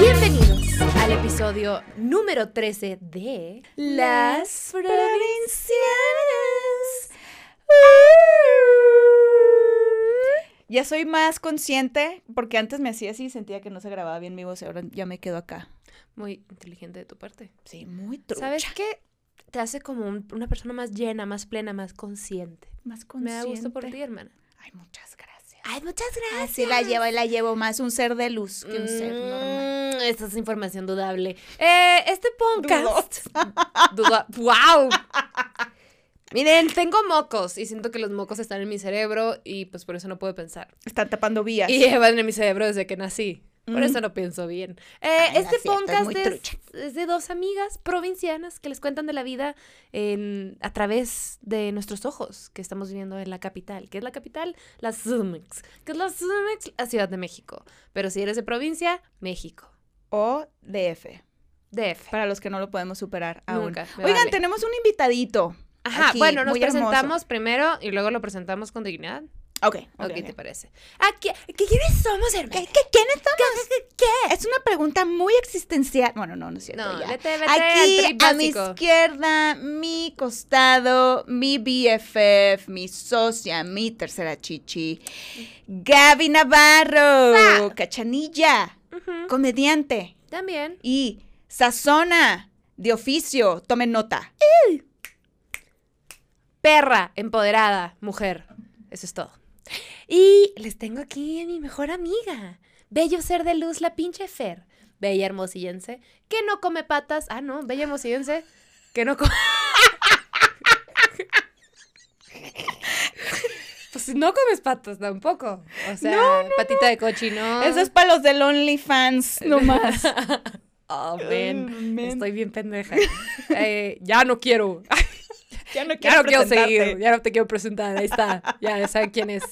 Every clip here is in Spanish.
Bienvenidos al episodio número 13 de Las Provincianas. Ya soy más consciente, porque antes me hacía así y sentía que no se grababa bien mi voz y ahora ya me quedo acá. Muy inteligente de tu parte. Sí, muy trucha. ¿Sabes qué? Te hace como un- una persona más llena, más plena, más consciente. Más Me consciente. da gusto por ti, hermana. Ay, muchas gracias. Ay, muchas gracias. Así la llevo y la llevo más un ser de luz que un ser normal. Mm, Esta es información dudable. Eh, este podcast. Duda- ¡Wow! Miren, tengo mocos y siento que los mocos están en mi cerebro y pues por eso no puedo pensar. Están tapando vías. Y llevan en mi cerebro desde que nací. Por Mm. eso no pienso bien. Eh, Ay, este podcast es, de dos amigas provincianas que les cuentan de la vida en, a través de nuestros ojos que estamos viviendo en la capital. ¿Qué es la capital? La CDMX. ¿Qué es la CDMX? La Ciudad de México. Pero si eres de provincia, México. O DF, DF. para los que no lo podemos superar aún. Nunca, Oigan, vale. tenemos un invitadito. Ajá, aquí, bueno, nos hermoso. presentamos primero y luego lo presentamos con dignidad. Ok, ¿O ok, qué te parece? ¿A qué, qué- ¿Quiénes somos, qué, quiénes somos? ¿Qué? Es una pregunta muy existencial. Bueno, no, no es cierto. No, ya. vete, vete Aquí, al a mi izquierda, mi costado, mi BFF, mi socia, mi tercera chichi, Gaby Navarro, cachanilla, Ujú, comediante También. y sazona de oficio. Tomen nota. perra, empoderada, mujer. Eso es todo. Y les tengo aquí a mi mejor amiga, bello ser de luz, la pinche Fer, bella hermosillense, que no come patas. Ah, no, bella hermosillense, que no come... pues no comes patas tampoco. O sea, patita de cochino. Eso es para los del OnlyFans nomás. Oh, Mm, man. man. Estoy bien pendeja. Eh, ya no quiero. ya no Ya no quiero seguir, ya no te quiero presentar, ahí está, ya saben quién es.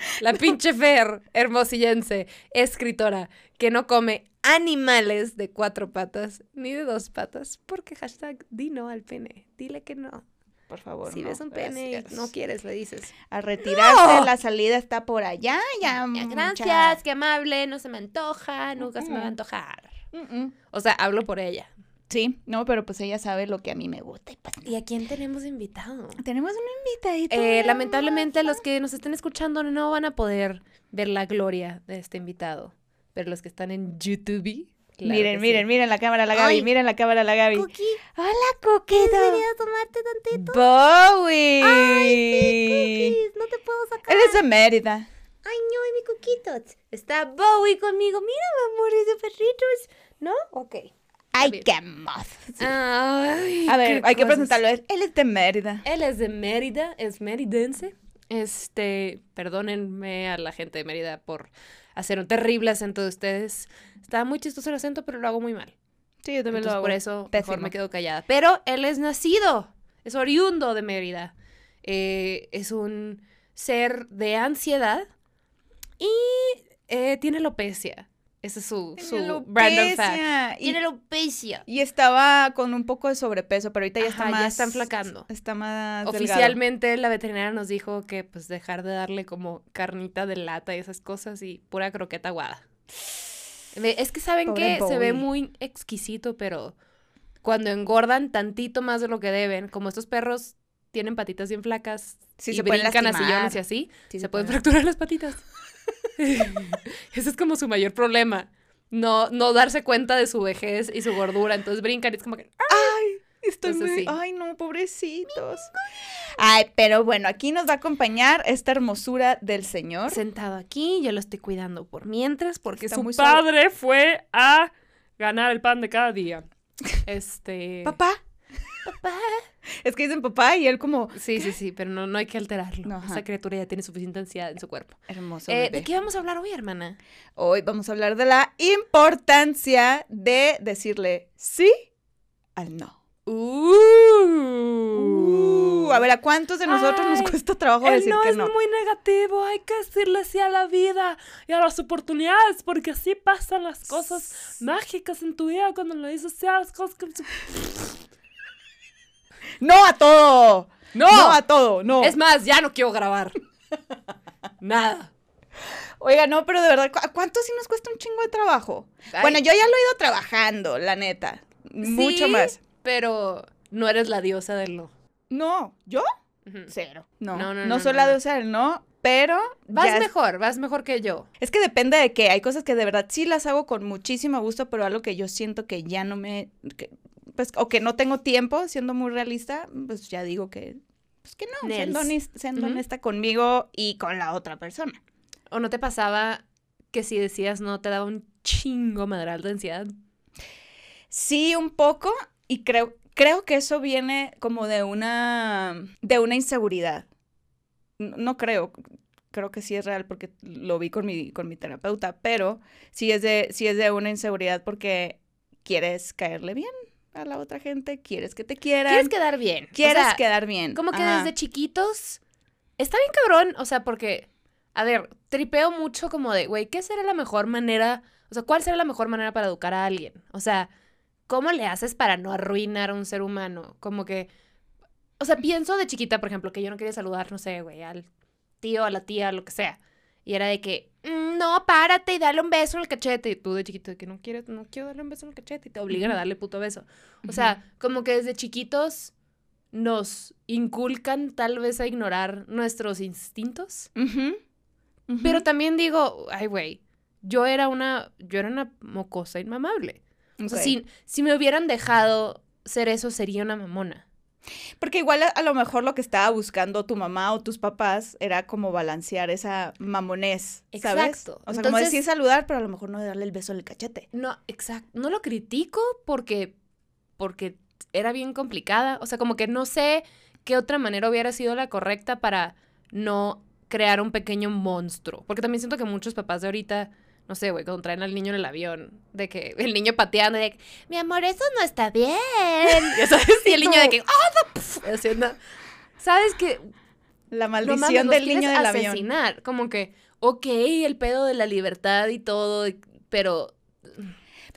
La pinche Fer, hermosillense, escritora, que no come animales de cuatro patas ni de dos patas, porque hashtag di no al pene, dile que no. Por favor. si no, ves un pene y no quieres, le dices. A retirarse, ¡No! la salida está por allá. Ya, mucha- gracias, qué amable, no se me antoja, nunca se me va a antojar. Mm. O sea, hablo por ella. Sí, no, pero pues ella sabe lo que a mí me gusta. y pues, ¿Y a quién tenemos invitado? Tenemos un invitadito. Eh, lamentablemente los que nos estén escuchando no van a poder ver la gloria de este invitado, pero los que están en YouTube, claro miren, miren, sí. miren la cámara la Gaby, Ay. miren la cámara la Gaby. Cookie, Hola, Coquito. a tomarte tantito? Bowie. Cookies, no te puedo sacar. Él es de Mérida. Ay, no, y mi coquito. Está Bowie conmigo. Mira, mi amor, es de perritos. ¿No? Ok. Ay, qué mozo. Ay, A ver, hay que presentarlo. Él él es de Mérida. Él es de Mérida, es meridense. Este, perdónenme a la gente de Mérida por hacer un terrible acento de ustedes. Está muy chistoso el acento, pero lo hago muy mal. Sí, yo también Entonces, lo hago. por eso Pésimo. mejor me quedo callada. Pero él es nacido, es oriundo de Mérida. Eh, es un ser de ansiedad y eh, tiene alopecia. Ese es su, su random fact. Tiene alopecia. y estaba con un poco de sobrepeso, pero ahorita ya está Ajá, más. ya está enflacando. Está más. delgado. Oficialmente la veterinaria nos dijo que pues dejar de darle como carnita de lata y esas cosas y pura croqueta aguada. Es que saben que se ve muy exquisito, pero cuando engordan tantito más de lo que deben, como estos perros tienen patitas bien flacas Sí, y se brincan a sillones y así, Sí, se pueden fracturar las patitas. Ese es como su mayor problema. No, no darse cuenta de su vejez y su gordura. Entonces brincan y es como que. Ay, estoy Entonces, muy... sí. Ay, no, pobrecitos. Ay, pero bueno, aquí nos va a acompañar esta hermosura del Señor. sentado aquí, yo lo estoy cuidando por mientras, porque Está su muy padre fue a ganar el pan de cada día. Este. Papá. Papá. Es que dicen papá y él como... Sí, sí, sí, pero no, no hay que alterarlo. No. Esa criatura ya tiene suficiente ansiedad en su cuerpo. Hermoso. Eh. ¿De qué vamos a hablar hoy, hermana? Hoy vamos a hablar de la importancia de decirle sí al no. Uh, a ver, ¿a cuántos de nosotros Ay, nos cuesta trabajo El decir no que es no? muy negativo, hay que decirle sí a la vida y a las oportunidades, porque así pasan las cosas mágicas en tu vida cuando le dices sí a las cosas que... ¡No a todo! No. No a todo, no. Es más, ya no quiero grabar. Nada. Oiga, no, pero de verdad, ¿cu- ¿cuánto sí nos cuesta un chingo de trabajo? Ay. Bueno, yo ya lo he ido trabajando, la neta. Mucho más. Pero no eres la diosa del no. No, ¿yo? Cero. No, No, no, no, no, soy no, la no. diosa del no, pero Vas es- mejor, vas mejor que yo. Es que depende de que hay cosas que de verdad sí las hago con muchísimo gusto, pero algo que yo siento que ya no me, que, pues, o que no tengo tiempo, siendo muy realista, pues ya digo que, pues que no, siendo, siendo honesta conmigo y con la otra persona. ¿O no te pasaba que si decías no te daba un chingo madral de ansiedad? Sí, un poco, y creo, creo que eso viene como de una, de una inseguridad. No, no creo, creo que sí es real porque lo vi con mi, con mi terapeuta, pero sí es, de, sí es de una inseguridad porque quieres caerle bien a la otra gente, quieres que te quieran, Quieres quedar bien. o quieres sea, quedar bien. Como que Ajá. desde chiquitos está bien cabrón, o sea, porque, a ver, tripeo mucho como de, güey, ¿qué será la mejor manera? O sea, ¿cuál será la mejor manera para educar a alguien? O sea, ¿cómo le haces para no arruinar a un ser humano? Como que, o sea, pienso de chiquita, por ejemplo, que yo no quería saludar, no sé, güey, al tío, a la tía, lo que sea. Y era de que, "Mm, no, párate y dale un beso en el cachete. Y tú de chiquito, de que no quieres, no quiero darle un beso en el cachete. Y te obligan a darle puto beso. O sea, como que desde chiquitos nos inculcan tal vez a ignorar nuestros instintos. Pero también digo, ay, güey, yo era una, yo era una mocosa inmamable. O sea, si, si me hubieran dejado ser eso, sería una mamona. Porque igual a, a lo mejor lo que estaba buscando tu mamá o tus papás era como balancear esa mamonés, ¿sabes? Exacto. O sea, como decir saludar, pero a lo mejor no darle el beso en el cachete. No, exacto. No lo critico porque, porque era bien complicada. O sea, como que no sé qué otra manera hubiera sido la correcta para no crear un pequeño monstruo. Porque también siento que muchos papás de ahorita, no sé, güey, cuando traen al niño en el avión, de que el niño pateando, y de que, mi amor, eso no está bien. Ya sabes, y el niño de que, ¡ah, no! Haciendo, ¿Sabes que La no mames, maldición del niño del avión. asesinar. Como que, ok, el pedo de la libertad y todo, pero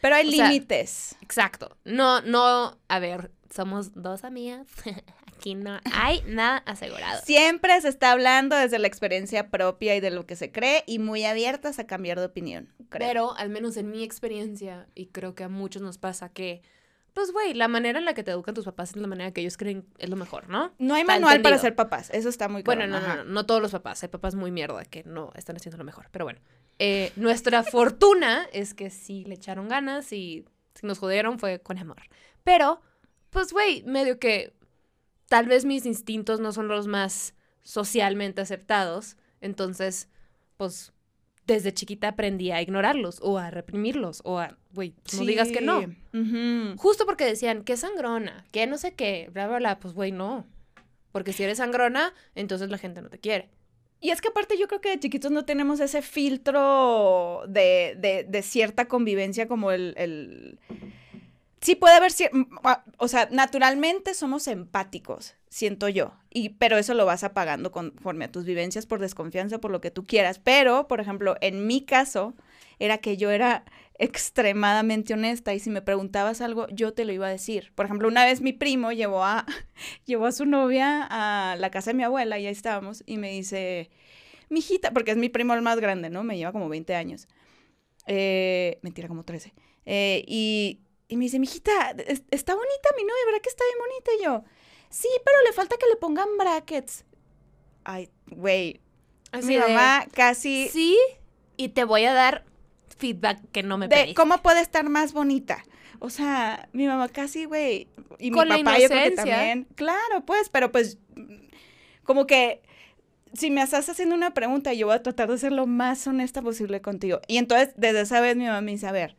Pero hay límites. Exacto. No, no, a ver, somos dos amigas. Aquí no hay nada asegurado. Siempre se está hablando desde la experiencia propia y de lo que se cree y muy abiertas a cambiar de opinión. creo. Pero al menos en mi experiencia, y creo que a muchos nos pasa que, pues, güey, la manera en la que te educan tus papás es la manera que ellos creen es lo mejor, ¿no? no hay está manual para ser papás. Eso está muy Bueno, cabrón, no, no, no, no todos los papás. Hay papás muy mierda que no están haciendo lo mejor. Pero bueno, eh, nuestra fortuna es que sí le echaron ganas y si nos jodieron fue con amor. Pero, pues, güey, medio que tal vez mis instintos no son los más socialmente aceptados. Entonces, pues, desde chiquita aprendí a ignorarlos o a reprimirlos o a, güey, no digas que no. Justo porque decían, que sangrona, que no sé qué, bla, bla, bla. Pues, güey, no. Porque si eres sangrona, entonces la gente no te quiere. Y es que aparte yo creo que de chiquitos no tenemos ese filtro de, de- de cierta convivencia como el... el- Sí puede haber, cier- m- a- o sea, naturalmente somos empáticos, siento yo, y, pero eso lo vas apagando conforme a tus vivencias por desconfianza, por lo que tú quieras. Pero, por ejemplo, en mi caso, era que yo era extremadamente honesta y si me preguntabas algo, yo te lo iba a decir. Por ejemplo, una vez mi primo llevó a, llevó a su novia a la casa de mi abuela y ahí estábamos y me dice, mijita, porque es mi primo el más grande, ¿no? Me lleva como 20 años. Eh, mentira, como 13. Eh, y, y me dice, mijita, es- está bonita mi novia, ¿verdad que está bien bonita? Y yo, sí, pero le falta que le pongan brackets. Ay, güey, mi de, mamá casi... Sí, y te voy a dar feedback que no me de pediste. cómo puede estar más bonita. O sea, mi mamá casi, güey, y Con la mi papá yo creo que también. Claro, pues, pero pues como que si me estás haciendo una pregunta, yo voy a tratar de ser lo más honesta posible contigo. Y entonces, desde esa vez mi mamá me dice, a ver,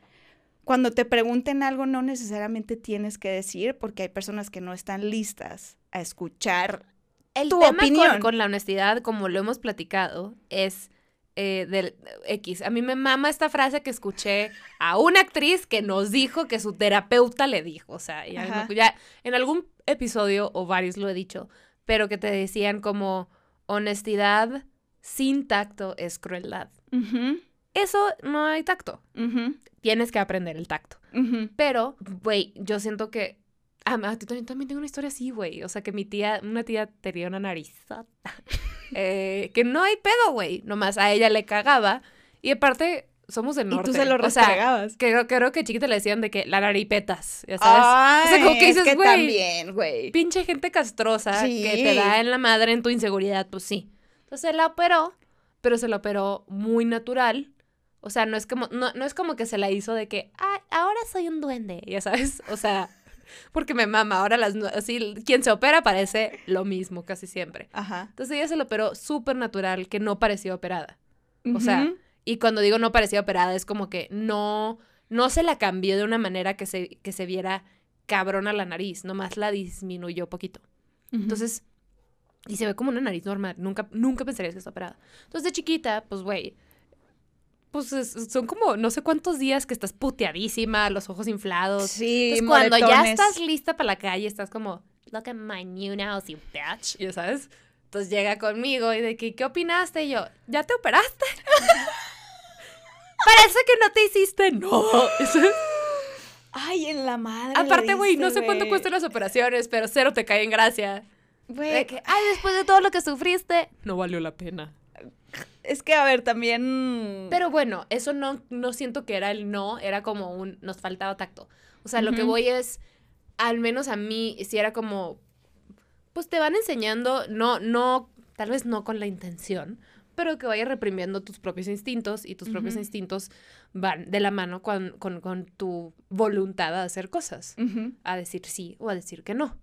cuando te pregunten algo no necesariamente tienes que decir porque hay personas que no están listas a escuchar. El tu tema opinión. Con, con la honestidad, como lo hemos platicado, es eh, del X. A mí me mama esta frase que escuché a una actriz que nos dijo que su terapeuta le dijo. O sea, ya, en algún episodio o varios lo he dicho, pero que te decían como honestidad sin tacto es crueldad. Eso no hay tacto. Tienes que aprender el tacto. Pero, güey, yo siento que Ah, tú también, tengo una historia así, güey. O sea, que mi tía, una tía tenía una narizota. Eh, que no hay pedo, güey. Nomás a ella le cagaba. Y aparte, somos del Y norte. tú se lo o sea, creo, creo que chiquita le decían de que la naripetas, ya sabes. o sea, como que es dices, güey, también, güey. pinche gente castrosa Sí. que te da en la madre en tu inseguridad, pues sí. Entonces se la operó, pero se la operó muy natural. O sea, no es como, no, no es como que se la hizo de que, ay, ahora soy un duende, ya sabes. O sea, porque me mama, ahora las, así, quien se opera parece lo mismo casi siempre. Ajá. Entonces ella se lo operó súper natural, que no parecía operada. O sea, y cuando digo no parecía operada, es como que no, no se la cambió de una manera que se, que se viera cabrona la nariz, nomás la disminuyó poquito. Entonces, y se ve como una nariz normal, nunca, nunca pensarías que está operada. Entonces, de chiquita, pues, güey, pues es- son como no sé cuántos días que estás puteadísima, los ojos inflados. Sí, Entonces, cuando ya estás lista para la calle, estás como, look at my new nose, you bitch, ya sabes. Entonces llega conmigo y de que, ¿qué opinaste? Y yo, ¿ya te operaste? Parece que no te hiciste, no. Ay, en la madre. Aparte, güey, no sé cuánto cuestan las operaciones, pero cero te cae en gracia. Güey, ay, después de todo lo que sufriste, no valió la pena. Es que, a ver, también... Pero bueno, eso no, no siento que era el no, era como un, nos faltaba tacto. O sea, lo que voy es, al menos a mí, si era como, pues te van enseñando, no, no, tal vez no con la intención, pero que vayas reprimiendo tus propios instintos y tus propios instintos van de la mano con, con, con tu voluntad a hacer cosas, a decir sí o a decir que no.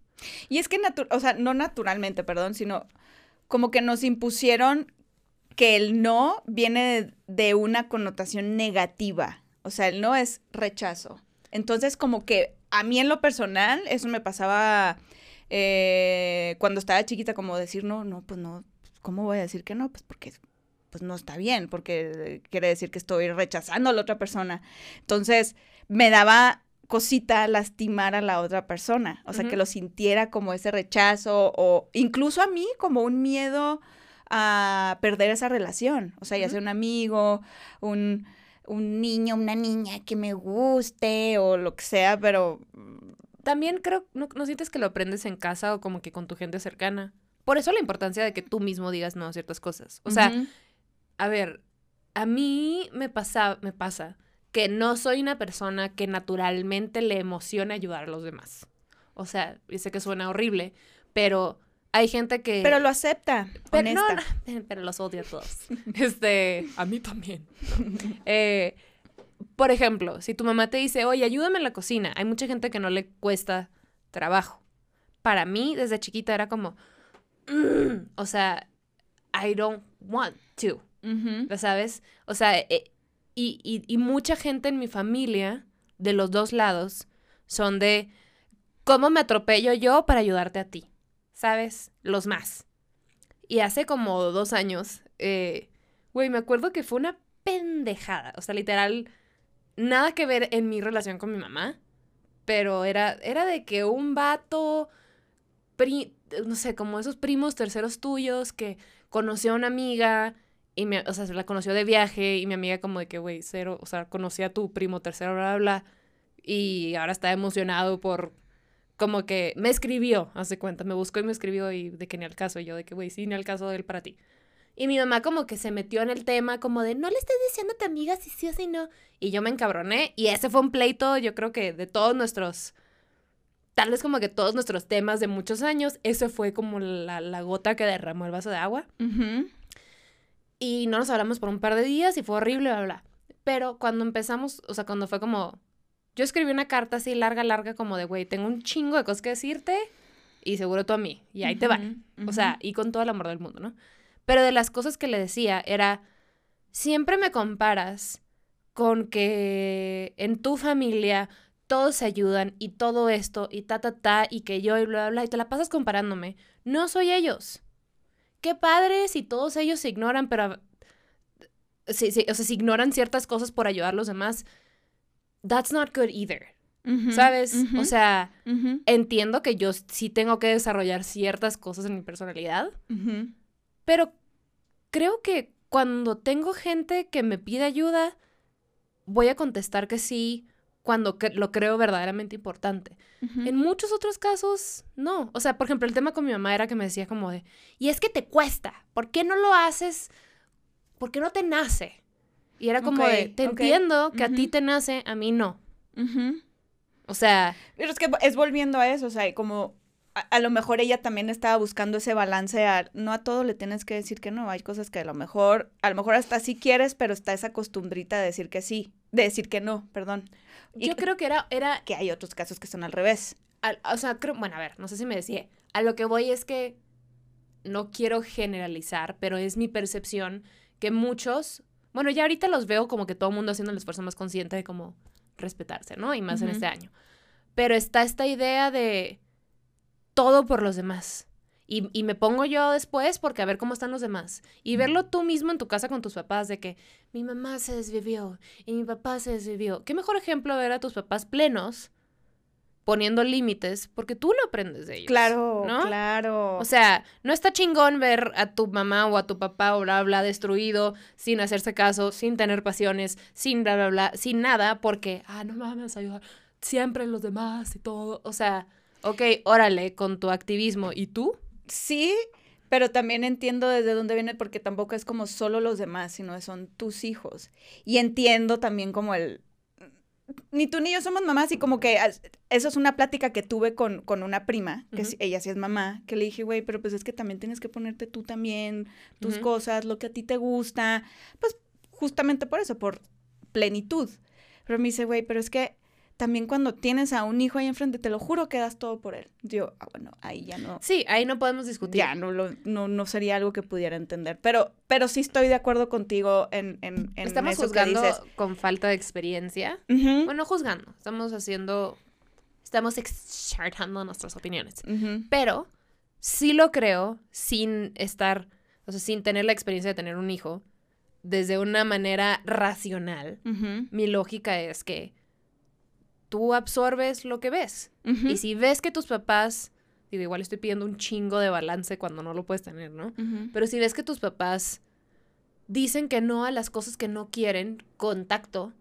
Y es que, o sea, no naturalmente, perdón, sino como que nos impusieron que el no viene de, de una connotación negativa. O sea, el no es rechazo. Entonces, como que a mí en lo personal, eso me pasaba eh, cuando estaba chiquita, como decir, no, no, pues no, ¿cómo voy a decir que no? Pues porque pues no está bien, porque quiere decir que estoy rechazando a la otra persona. Entonces, me daba cosita lastimar a la otra persona, o sea, que lo sintiera como ese rechazo o incluso a mí como un miedo a perder esa relación, o sea, ya sea un amigo, un, un niño, una niña que me guste o lo que sea, pero También creo, ¿no, no sientes que lo aprendes en casa o como que con tu gente cercana? Por eso la importancia de que tú mismo digas no a ciertas cosas. O sea, a ver, a mí me pasa, me pasa que no soy una persona que naturalmente le emociona ayudar a los demás. O sea, sé que suena horrible, pero hay gente que... pero lo acepta, Pero, no, pero los odio a todos. Este, a mí también. Eh, por ejemplo, si tu mamá te dice, oye, ayúdame en la cocina, hay mucha gente que no le cuesta trabajo. Para mí, desde chiquita era como, "Mm", o sea, I don't want to, Ujú. ¿ya ¿sabes? O sea, eh, y, y, y mucha gente en mi familia, de los dos lados, son de, ¿cómo me atropello yo para ayudarte a ti? ¿Sabes? Los más. Y hace como dos años, eh, güey, me acuerdo que fue una pendejada. O sea, literal, nada que ver en mi relación con mi mamá. Pero era, era de que un vato, pri- no sé, como esos primos terceros tuyos que conoció a una amiga y me, o sea, se la conoció de viaje y mi amiga como de que, güey, cero, o sea, conocí a tu primo tercero, bla, bla, bla. Y ahora está emocionado por, como que me escribió, hace cuenta, me buscó y me escribió y de que ni al caso, y yo de que, güey, sí, ni al caso de él para ti. Y mi mamá como que se metió en el tema, como de, no le estés diciendo a tu amiga si sí o si no. Y yo me encabroné, y ese fue un pleito, yo creo que de todos nuestros, tal vez como que todos nuestros temas de muchos años, ese fue como la, la gota que derramó el vaso de agua. Y no nos hablamos por un par de días y fue horrible, bla, bla. Pero cuando empezamos, o sea, cuando fue como, yo escribí una carta así larga, larga, como de, güey, tengo un chingo de cosas que decirte y seguro tú a mí. Y ahí te va. Ujú, O sea, y con todo el amor del mundo, ¿no? Pero de las cosas que le decía era, siempre me comparas con que en tu familia todos se ayudan y todo esto y ta, ta, ta, y que yo y bla, bla, bla, y te la pasas comparándome. No soy ellos. Qué padre si todos ellos se ignoran, pero... Sí, sí, o sea, si ignoran ciertas cosas por ayudar a los demás, that's not good either, ¿sabes? O sea, entiendo que yo sí tengo que desarrollar ciertas cosas en mi personalidad, pero creo que cuando tengo gente que me pide ayuda, voy a contestar que sí cuando lo creo verdaderamente importante. En muchos otros casos, no. O sea, por ejemplo, el tema con mi mamá era que me decía como de, y es que te cuesta, ¿por qué no lo haces? ¿Por qué no te nace? Y era como de, te entiendo que a ti te nace, a mí no. O sea, Pero es que es volviendo a eso, o sea, como a, a lo mejor ella también estaba buscando ese balance a no a todo le tienes que decir que no, hay cosas que a lo mejor, a lo mejor hasta sí quieres, pero está esa costumbrita de decir que sí, de decir que no, perdón. Y yo creo que era, era que hay otros casos que son al revés. al- o sea, creo, bueno, a ver, no sé si me decía, a lo que voy es que no quiero generalizar, pero es mi percepción que muchos, bueno, ya ahorita los veo como que todo el mundo haciendo el esfuerzo más consciente de como respetarse, ¿no? Y más en este año. Pero está esta idea de todo por los demás. Y, y me pongo yo después porque a ver cómo están los demás. Y verlo tú mismo en tu casa con tus papás de que mi mamá se desvivió y mi papá se desvivió. ¿Qué mejor ejemplo ver a tus papás plenos poniendo límites porque tú lo aprendes de ellos? Claro, ¿no? claro. O sea, no está chingón ver a tu mamá o a tu papá o bla, bla, destruido, sin hacerse caso, sin tener pasiones, sin bla, bla, bla, sin nada, porque, ah, no mames, ayudar siempre los demás y todo. O sea, ok, órale, con tu activismo. ¿Y tú? sí, pero también entiendo desde dónde viene porque tampoco es como solo los demás, sino son tus hijos. Y entiendo también como el ni tú ni yo somos mamás y como que eso es una plática que tuve con, con una prima, que ella sí es mamá, que le dije, güey, pero pues es que también tienes que ponerte tú también tus cosas, lo que a ti te gusta, pues justamente por eso, por plenitud. Pero me dice, güey, pero es que también cuando tienes a un hijo ahí enfrente, te lo juro que das todo por él. Yo, ah, bueno, ahí ya no. Sí, ahí no podemos discutir. Ya no, lo, no, no sería algo que pudiera entender. Pero, pero sí estoy de acuerdo contigo en, en, en Estamos eso que juzgando dices. con falta de experiencia. Ujú, Bueno, juzgando. Estamos haciendo. Estamos exartando nuestras opiniones. Pero sí lo creo sin estar, o sea, sin tener la experiencia de tener un hijo, desde una manera racional. Mi lógica es que tú absorbes lo que ves. Y si ves que tus papás, digo, igual estoy pidiendo un chingo de balance cuando no lo puedes tener, ¿no? Pero si ves que tus papás dicen que no a las cosas que no quieren, contacto,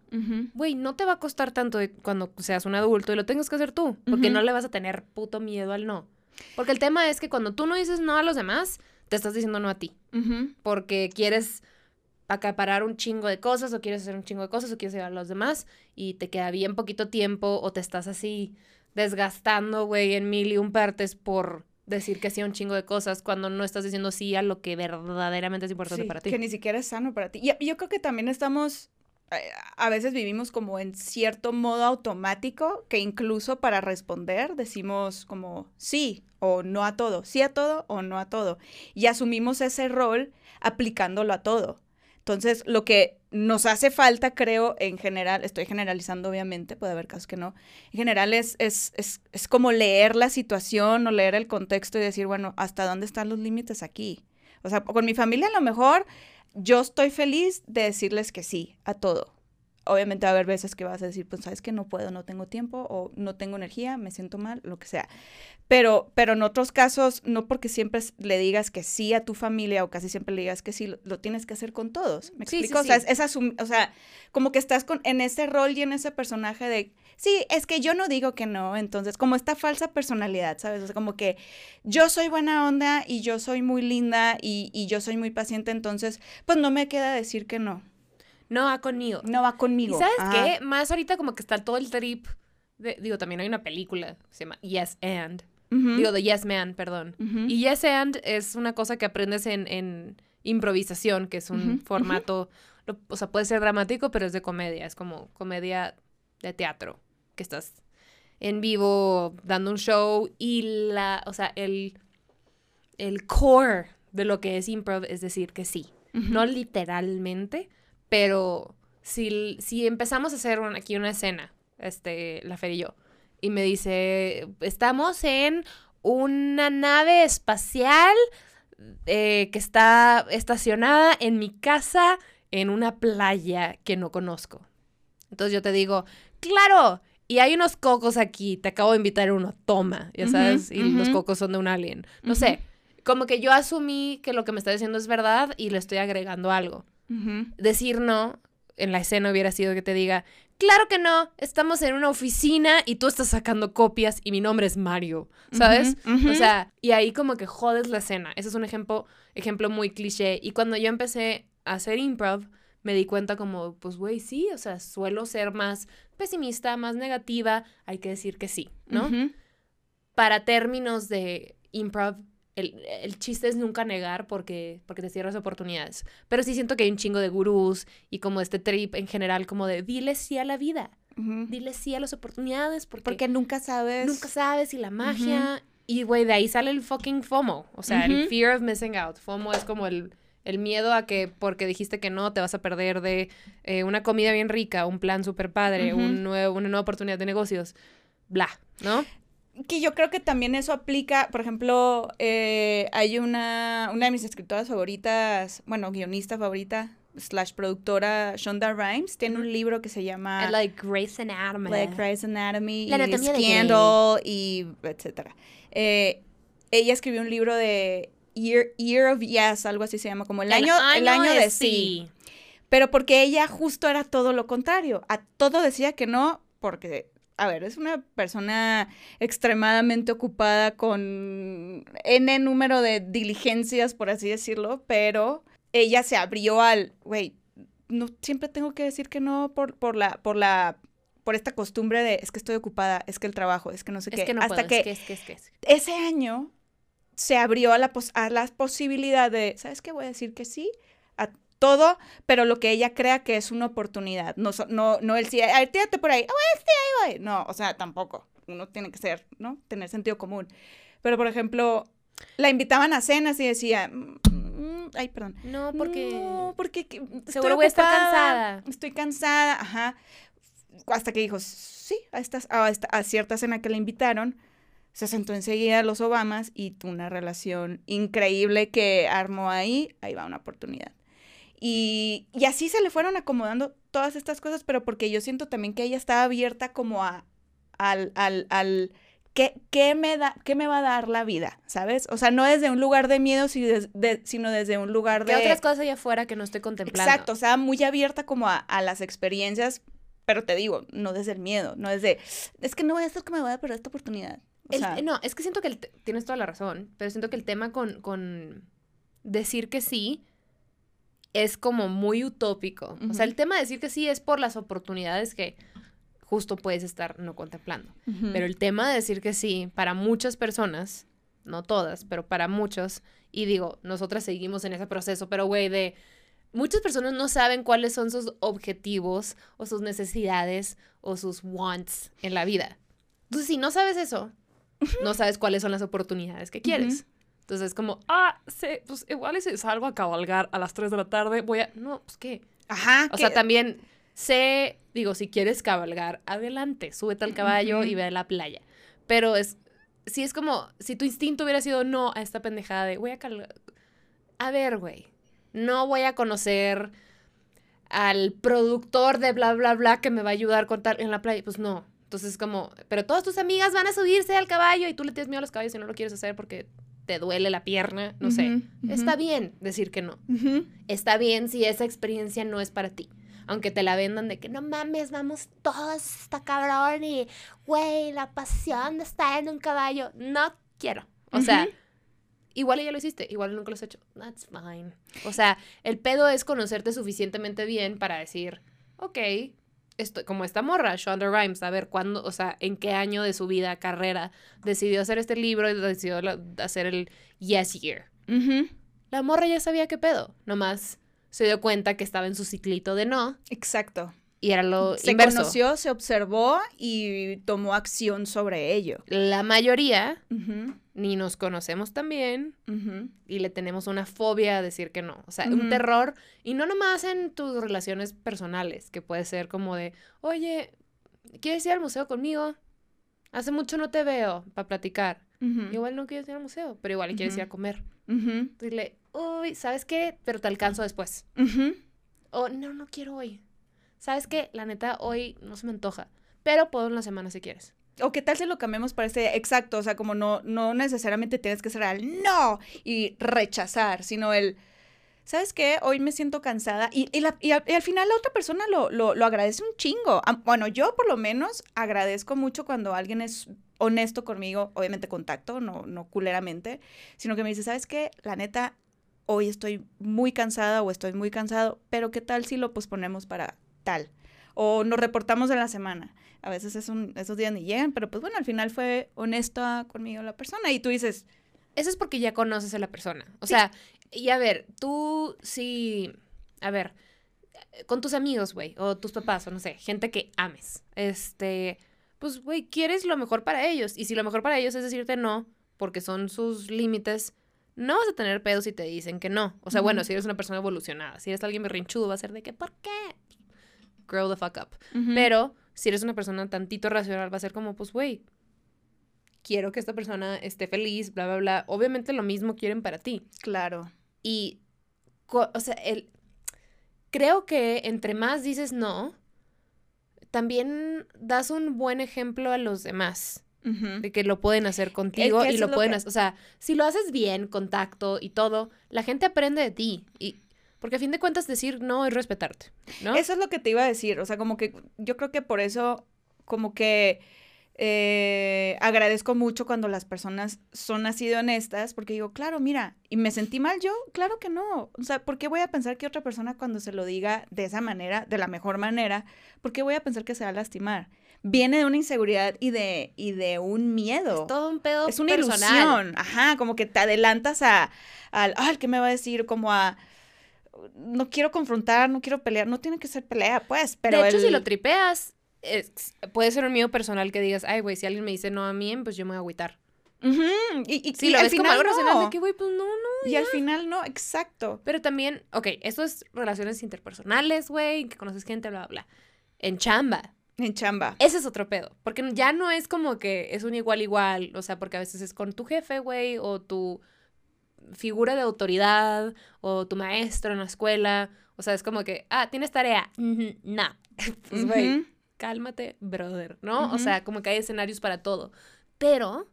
güey, no te va a costar tanto cuando seas un adulto y lo tengas que hacer tú, porque no le vas a tener puto miedo al no. Porque el tema es que cuando tú no dices no a los demás, te estás diciendo no a ti, porque quieres acaparar un chingo de cosas o quieres hacer un chingo de cosas o quieres ayudar a los demás y te queda bien poquito tiempo o te estás así desgastando, güey, en mil y un partes por decir que sí a un chingo de cosas cuando no estás diciendo sí a lo que verdaderamente es importante Sí, para ti. Que ni siquiera es sano para ti. Y y yo creo que también estamos, eh, a veces vivimos como en cierto modo automático, que incluso para responder decimos como sí o no a todo, sí a todo o no a todo. Y asumimos ese rol aplicándolo a todo. Entonces, lo que nos hace falta, creo, en general, estoy generalizando obviamente, puede haber casos que no, en general es, es, es, es como leer la situación o leer el contexto y decir, bueno, ¿hasta dónde están los límites aquí? O sea, con mi familia a lo mejor yo estoy feliz de decirles que sí a todo. Obviamente va a haber veces que vas a decir, pues sabes que no puedo, no tengo tiempo o no tengo energía, me siento mal, lo que sea. Pero, pero en otros casos, no porque siempre le digas que sí a tu familia o casi siempre le digas que sí, lo, lo tienes que hacer con todos. ¿Me Sí, sí, explico? O sea, sí. es, o sea, como que estás con, en ese rol y en ese personaje de, sí, es que yo no digo que no, entonces, como esta falsa personalidad, ¿sabes? O sea, como que yo soy buena onda y yo soy muy linda y, y yo soy muy paciente, entonces, pues no me queda decir que no. No va conmigo. No va ¿Y conmigo. sabes Ajá. qué? Más ahorita como que está todo el trip. de- digo, también hay una película que se llama Yes and. Digo, de Yes Man, perdón. Y Yes and es una cosa que aprendes en, en improvisación, que es un formato, lo- o sea, puede ser dramático, pero es de comedia, es como comedia de teatro, que estás en vivo dando un show y la, o sea, el, el core de lo que es improv es decir que sí. No literalmente, pero si, si empezamos a hacer un- aquí una escena, este, la Fer y yo, y me dice, estamos en una nave espacial eh, que está estacionada en mi casa en una playa que no conozco. Entonces yo te digo, claro, y hay unos cocos aquí, te acabo de invitar uno, toma, ya sabes, y los cocos son de un alien. No sé, como que yo asumí que lo que me está diciendo es verdad y le estoy agregando algo. Decir no en la escena hubiera sido que te diga, claro que no, estamos en una oficina y tú estás sacando copias y mi nombre es Mario, ¿sabes? O sea, y ahí como que jodes la escena. Ese es un ejemplo, ejemplo muy cliché. Y cuando yo empecé a hacer improv, me di cuenta como, pues güey, sí, o sea, suelo ser más pesimista, más negativa, hay que decir que sí, ¿no? Para términos de improv, el, el chiste es nunca negar porque, porque te cierras oportunidades. Pero sí siento que hay un chingo de gurús y como este trip en general, como de dile sí a la vida, Ujú. dile sí a las oportunidades porque, Porque nunca sabes. nunca sabes y la magia. Y güey, de ahí sale el fucking FOMO, o sea, el Ujú. fear of missing out. FOMO es como el, el miedo a que porque dijiste que no, te vas a perder de eh, una comida bien rica, un plan súper padre, un nuevo, una nueva oportunidad de negocios, bla, ¿no? Que yo creo que también eso aplica, por ejemplo, eh, hay una, una de mis escritoras favoritas, bueno, guionista favorita, slash productora, Shonda Rhimes, tiene un libro que se llama like Grey's Anatomy. like Grey's Anatomy La y. Scandal y etcétera. Eh, ella escribió un libro de Year, Year of Yes, algo así se llama, como el, año, el año de sí. Pero porque ella justo era todo lo contrario. A todo decía que no, porque, a ver, es una persona extremadamente ocupada con N número de diligencias, por así decirlo, pero ella se abrió al, güey, no siempre tengo que decir que no por, por la, por la, por esta costumbre de es que estoy ocupada, es que el trabajo, es que no sé Es qué. que no Hasta puedo, que, es que, es que, es que, ese año se abrió a la, pos- a la posibilidad de, ¿sabes qué? Voy a decir que sí todo, pero lo que ella crea que es una oportunidad. No, no, no el sí, a tírate por ahí, ah, bueno, sí, ahí voy. No, o sea, tampoco. Uno tiene que ser, ¿no? Tener sentido común. Pero, por ejemplo, la invitaban a cenas y decía, "Mm, ay, perdón. No, porque... No, porque Seguro voy a estar cansada. Estoy cansada, ajá. Hasta que dijo, sí, a, estas, a, esta- a cierta cena que le invitaron, se sentó enseguida a los Obamas y tuvo una relación increíble que armó ahí, ahí va una oportunidad. Y, y así se le fueron acomodando todas estas cosas, pero porque yo siento también que ella estaba abierta como a, al, al, al ¿qué, qué me da, ¿qué me va a dar la vida? ¿Sabes? O sea, no desde un lugar de miedo, si des- de- sino desde un lugar ¿Qué de... otras cosas allá afuera que no estoy contemplando? Exacto, o sea, muy abierta como a, a las experiencias, pero te digo, no desde el miedo, no desde, es que no voy a hacer que me voy a perder esta oportunidad. O El- sea, no, es que siento que el tienes toda la razón, pero siento que el tema con, con decir que sí es como muy utópico. O sea, el tema de decir que sí es por las oportunidades que justo puedes estar no contemplando. Pero el tema de decir que sí, para muchas personas, no todas, pero para muchos, y digo, nosotras seguimos en ese proceso, pero güey, de muchas personas no saben cuáles son sus objetivos o sus necesidades o sus wants en la vida. Entonces, si no sabes eso, no sabes cuáles son las oportunidades que quieres. Entonces es como, ah, sí, pues igual y si salgo a cabalgar a las 3 de la tarde, voy a... No, pues qué. Ajá, O sea, también sé, digo, si quieres cabalgar, adelante, súbete al caballo y ve a la playa. Pero es, si es como, si tu instinto hubiera sido no a esta pendejada de, voy a A ver, güey, no voy a conocer al productor de bla, bla, bla que me va a ayudar con tal en la playa. Pues no. Entonces, como, pero todas tus amigas van a subirse al caballo y tú le tienes miedo a los caballos y no lo quieres hacer porque te duele la pierna, no sé. Está bien decir que no está bien si esa experiencia no es para ti. Aunque te la vendan de que no mames, vamos todos, está cabrón y, güey, la pasión de estar en un caballo. No quiero. O sea, igual ya lo hiciste, igual nunca lo has hecho. That's fine. O sea, el pedo es conocerte suficientemente bien para decir, ok, esto, como esta morra, Shonda Rhimes, a ver cuándo, o sea, en qué año de su vida, carrera, decidió hacer este libro y decidió la- hacer el Yes Year la morra ya sabía qué pedo. Nomás se dio cuenta que estaba en su ciclito de no Exacto. Y era lo Se inverso. conoció, se observó y tomó acción sobre ello. La mayoría ni nos conocemos tan bien y le tenemos una fobia a decir que no. O sea, un terror. Y no nomás en tus relaciones personales, que puede ser como de, oye, ¿quieres ir al museo conmigo? Hace mucho no te veo para platicar. Igual no quieres ir al museo, pero igual quieres ir a comer. Dile, uy, ¿sabes qué? Pero te alcanzo después. O no, no quiero hoy. ¿Sabes qué? La neta, hoy no se me antoja. Pero puedo en la semana si quieres. O qué tal si lo cambiamos para este exacto, o sea, como no, no necesariamente tienes que ser al no y rechazar, sino el ¿sabes qué? Hoy me siento cansada. Y, y, la- al, y al final la otra persona lo, lo, lo agradece un chingo. Bueno, yo por lo menos agradezco mucho cuando alguien es honesto conmigo, obviamente contacto, no, no culeramente, sino que me dice, ¿sabes qué? La neta, hoy estoy muy cansada o estoy muy cansado, pero ¿qué tal si lo posponemos para tal? O nos reportamos en la semana. A veces es un- esos días ni llegan, pero pues bueno, al final fue honesta conmigo la persona y tú dices, Eso es porque ya conoces a la persona. O Sí. sea, y a ver, tú sí. A ver, con tus amigos, güey, o tus papás, o no sé, gente que ames. Este. Pues, güey, quieres lo mejor para ellos. Y si lo mejor para ellos es decirte no, porque son sus límites, no vas a tener pedos si te dicen que no. O sea, bueno, si eres una persona evolucionada, si eres alguien berrinchudo, va a ser de que, ¿por qué? Grow the fuck up. Pero si eres una persona tantito racional, va a ser como, pues, güey, quiero que esta persona esté feliz, bla, bla, bla. Obviamente lo mismo quieren para ti. claro. Y, o sea, el, creo que entre más dices no, también das un buen ejemplo a los demás de que lo pueden hacer contigo que y lo pueden que- hacer. O sea, si lo haces bien, con tacto y todo, la gente aprende de ti. Y, porque a fin de cuentas decir no es respetarte, ¿no? Eso es lo que te iba a decir, o sea, como que yo creo que por eso, como que eh, agradezco mucho cuando las personas son así de honestas, porque digo, claro, mira, ¿y me sentí mal yo? Claro que no, o sea, ¿por qué voy a pensar que otra persona cuando se lo diga de esa manera, de la mejor manera, ¿por qué voy a pensar que se va a lastimar? Viene de una inseguridad y de, y de un miedo. Es todo un pedo Es una personal. ilusión, ajá, como que te adelantas a, al, ay, ¿qué me va a decir? Como a, no quiero confrontar, no quiero pelear, no tiene que ser pelea, pues, pero de hecho, si lo tripeas, es- puede ser un miedo personal que digas, ay, güey, si alguien me dice no a mí, pues yo me voy a agüitar. Ujú, y, y, Si y lo al ves como final algo racional no, de que, güey, pues no, no. y al final no, exacto. Pero también, ok, eso es relaciones interpersonales, güey, que conoces gente, bla, bla, bla. En chamba. En chamba. Ese es otro pedo. Porque ya no es como que es un igual igual. O sea, porque a veces es con tu jefe, güey, o tu figura de autoridad, o tu maestro en la escuela. O sea, es como que, ah, tienes tarea. No. Pues, güey, cálmate, brother, ¿no? O sea, como que hay escenarios para todo. Pero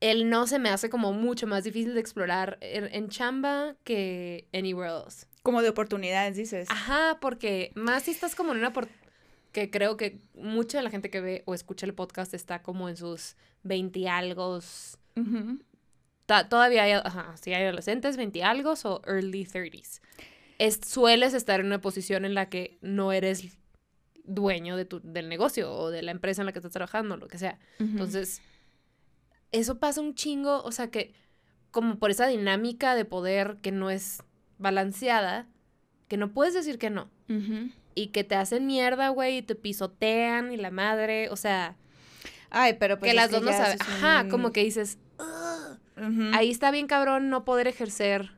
el no se me hace como mucho más difícil de explorar en, en chamba que anywhere else. Como de oportunidades, dices. Ajá, porque más si estás como en una... por- que creo que mucha de la gente que ve o escucha el podcast está como en sus 20 y algo. Ujú. Todavía hay, ajá, sí hay adolescentes, 20 y algo o early 30s. Es, sueles estar en una posición en la que no eres dueño de tu, del negocio o de la empresa en la que estás trabajando, lo que sea. Entonces, eso pasa un chingo, o sea que como por esa dinámica de poder que no es balanceada, que no puedes decir que no. Y que te hacen mierda, güey, y te pisotean y la madre, o sea, Ay, pero pues que las dos no saben. Ajá, un- como que dices, Ahí está bien cabrón no poder ejercer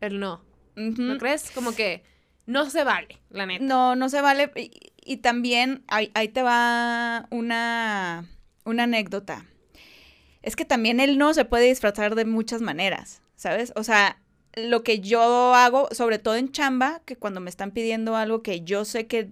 el no. ¿No crees? Como que no se vale, la neta. No, no se vale. Y, y también ahí, ahí te va una, una anécdota. Es que también el no se puede disfrazar de muchas maneras, ¿sabes? O sea, lo que yo hago, sobre todo en chamba, que cuando me están pidiendo algo que yo sé que,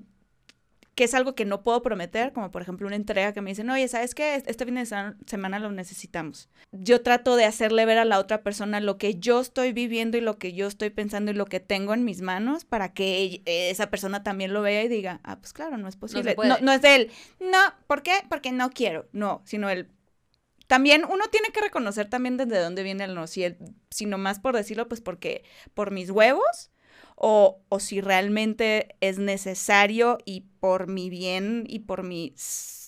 que es algo que no puedo prometer, como por ejemplo una entrega que me dicen, oye, ¿sabes qué? Este fin de semana lo necesitamos. Yo trato de hacerle ver a la otra persona lo que yo estoy viviendo y lo que yo estoy pensando y lo que tengo en mis manos para que esa persona también lo vea y diga, ah, pues claro, no es posible. No, no es de él, no, ¿por qué? Porque no quiero, no, sino él. También uno tiene que reconocer también desde dónde viene el no, si, el, si nomás por decirlo, pues porque por mis huevos o, o si realmente es necesario y por mi bien y por mi,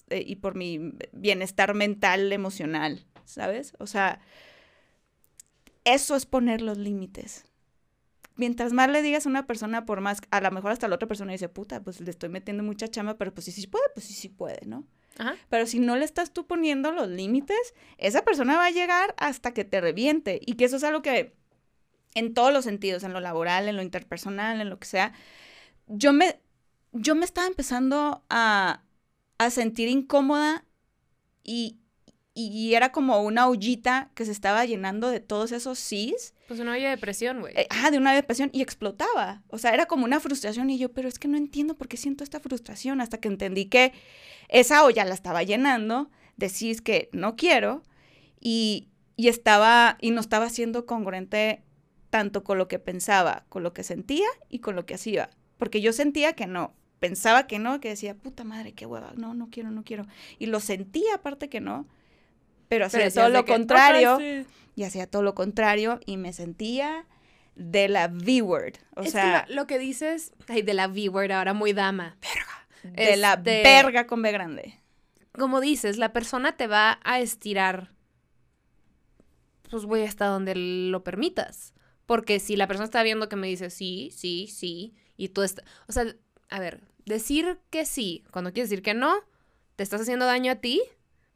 eh, y por mi bienestar mental, emocional, ¿sabes? O sea, eso es poner los límites. Mientras más le digas a una persona, por más, a lo mejor hasta la otra persona dice, puta, pues le estoy metiendo mucha chamba, pero pues sí, sí puede, pues sí, sí puede, ¿no? Ajá. Pero si no le estás tú poniendo los límites, esa persona va a llegar hasta que te reviente. Y que eso es algo que en todos los sentidos, en lo laboral, en lo interpersonal, en lo que sea, yo me, yo me estaba empezando a, a sentir incómoda y, y era como una ollita que se estaba llenando de todos esos sís. Pues una olla de presión, güey. Ah, de una depresión y explotaba. O sea, era como una frustración y yo, pero es que no entiendo por qué siento esta frustración hasta que entendí que esa olla la estaba llenando, decís que no quiero y, y estaba y no estaba siendo congruente tanto con lo que pensaba, con lo que sentía y con lo que hacía. Porque yo sentía que no, pensaba que no, que decía, puta madre, qué hueva, no, no quiero, no quiero. Y lo sentía aparte que no, pero hacía Pero todo lo contrario. Y hacía todo lo contrario y me sentía de la V-word. O es sea, que lo, lo que dices, ay, de la V-word ahora muy dama. de la verga con B grande. Como dices, la persona te va a estirar, pues güey, hasta donde lo permitas. Porque si la persona está viendo que me dice sí, sí, sí, y tú estás, o sea, a ver, decir que sí, cuando quieres decir que no, te estás haciendo daño a ti,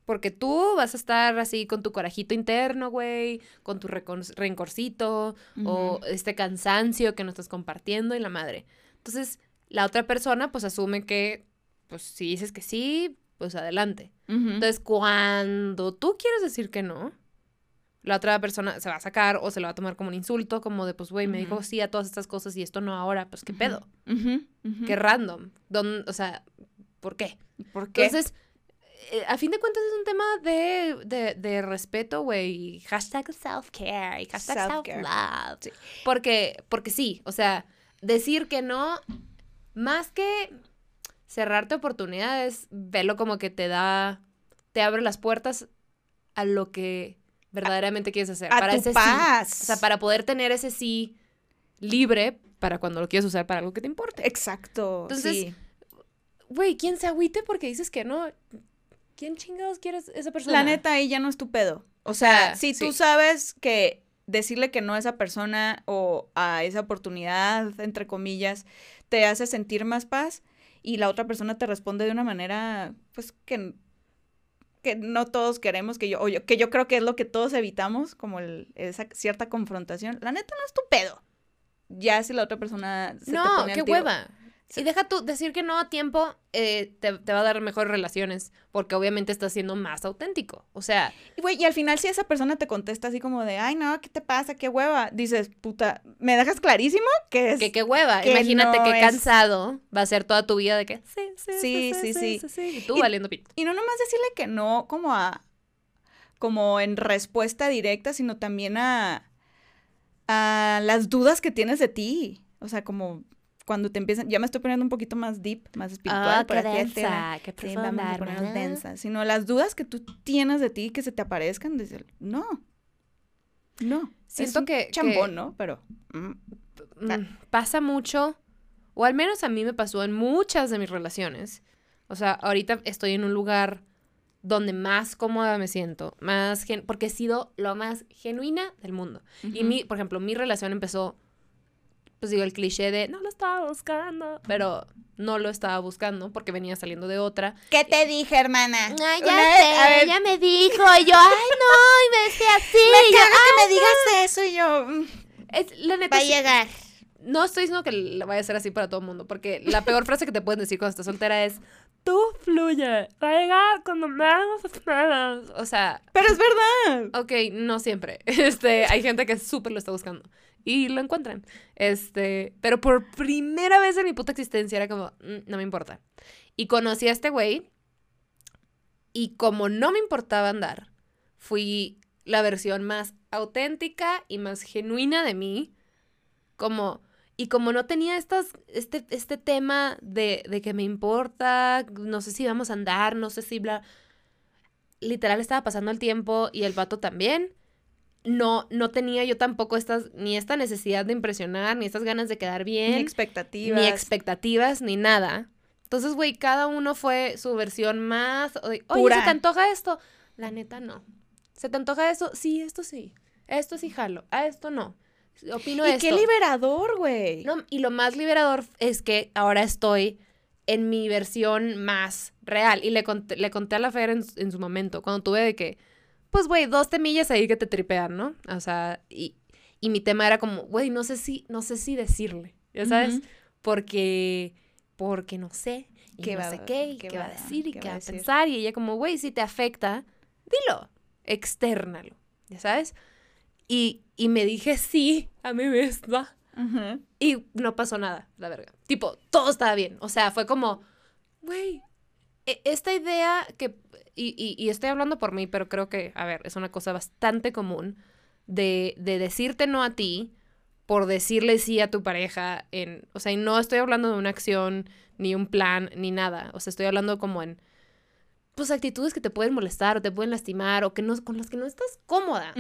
porque tú vas a estar así con tu corajito interno, güey, con tu rencorcito, o este cansancio que no estás compartiendo y la madre. Entonces, la otra persona pues asume que, pues si dices que sí, pues adelante. Entonces, cuando tú quieres decir que no, la otra persona se va a sacar o se lo va a tomar como un insulto, como de, pues, güey, me dijo sí a todas estas cosas y esto no ahora, pues, ¿qué pedo? Qué random. Don- o sea, ¿por qué? ¿Por qué? Entonces, eh, a fin de cuentas es un tema de, de, de respeto, güey. Hashtag self-care y hashtag self-love. Sí. Porque, porque sí, o sea, decir que no, más que cerrarte oportunidades, velo como que te da, te abre las puertas a lo que verdaderamente quieres hacer. a para tu ese sí. paz. O sea, para poder tener ese sí libre para cuando lo quieres usar para algo que te importe. Exacto. Entonces, sí. Güey, ¿quién se agüite porque dices que no? ¿Quién chingados quieres esa persona? La neta, ahí ya no es tu pedo. O sea, si tú sí. sabes que decirle que no a esa persona o a esa oportunidad, entre comillas, te hace sentir más paz y la otra persona te responde de una manera, pues, que, que no todos queremos, que yo, o yo- que yo creo que es lo que todos evitamos, como el- esa cierta confrontación. La neta no es tu pedo. Ya si la otra persona se te No, pone qué tiro. Y deja tú decir que no a tiempo, eh, te, te va a dar mejores relaciones, porque obviamente estás siendo más auténtico. O sea, Y, Güey, y al final si esa persona te contesta así como de, ay, no, ¿qué te pasa? ¿Qué hueva? Dices, puta, ¿me dejas clarísimo? Que es... que qué hueva. que Imagínate no qué es- cansado va a ser toda tu vida de que sí, sí, sí, Sí, sí, sí. sí. Y tú Y- valiendo pito. Y no nomás decirle que no como a... como en respuesta directa, sino también a... a las dudas que tienes de ti. O sea, como cuando te empiezan... Ya me estoy poniendo un poquito más deep, más espiritual, Ah, por qué así densa, qué Sí, vamos a profunda, ponernos densas. Sino las dudas que tú tienes de ti que se te aparezcan, dices, no. No. Siento Es que- que- Chambón, ¿no? Pero... mm, Mm, pasa mucho, o al menos a mí me pasó en muchas de mis relaciones. O sea, ahorita estoy en un lugar donde más cómoda me siento, más gen- porque he sido lo más genuina del mundo. Y ujú. mi, por ejemplo, mi relación empezó, pues digo, el cliché de no lo estaba buscando, pero no lo estaba buscando porque venía saliendo de otra. ¿Qué te dije, hermana? Ay, Una ya vez- sé, a ver, ella me dijo, y yo, ay, no, y me decía así. Me yo, que me digas eso y yo... mm, es, la neta, Va a llegar. No estoy diciendo que le vaya a ser así para todo el mundo, porque la peor frase que te pueden decir cuando estás soltera es, tú fluye, va a llegar cuando menos esperas. O sea, Pero es verdad. ok, no siempre. Este, hay gente que súper lo está buscando y lo encuentran. Este, pero por primera vez en mi puta existencia era como, "Mm, no me importa. Y conocí a este güey y como no me importaba andar, fui la versión más auténtica y más genuina de mí. Como, y como no tenía estas, este, este tema de, de que me importa, no sé si vamos a andar, no sé si bla. Literal estaba pasando el tiempo y el vato también. No, no tenía yo tampoco estas, ni esta necesidad de impresionar, ni estas ganas de quedar bien Ni expectativas. ni expectativas, ni nada. Entonces, güey, cada uno fue su versión más. Oye, Pura. ¿se te antoja esto? La neta, no. ¿Se te antoja eso? Sí, esto sí. Esto sí jalo. A esto no. Opino y esto. qué liberador, güey. No, y lo más liberador es que ahora estoy en mi versión más real. Y le conté, le conté a la Fer en, en su momento, cuando tuve de que, pues, güey, dos temillas ahí que te tripean, ¿no? O sea, y, y mi tema era como, güey, no sé si, no sé si decirle, ¿ya sabes? Porque, porque no sé, y ¿Qué no va- sé qué, y qué qué, va a decir, y qué qué va a a decir? pensar. Y ella como, güey, si te afecta, dilo, externalo, ¿ya sabes? Y, y me dije sí a mi misma. Ujú. Y no pasó nada, la verga. Tipo, todo estaba bien. O sea, fue como, güey, e- esta idea que, y, y- y estoy hablando por mí, pero creo que, a ver, es una cosa bastante común de, de decirte no a ti por decirle sí a tu pareja en, o sea, y no estoy hablando de una acción, ni un plan, ni nada, o sea, estoy hablando como en, pues, actitudes que te pueden molestar o te pueden lastimar o que no, con las que no estás cómoda.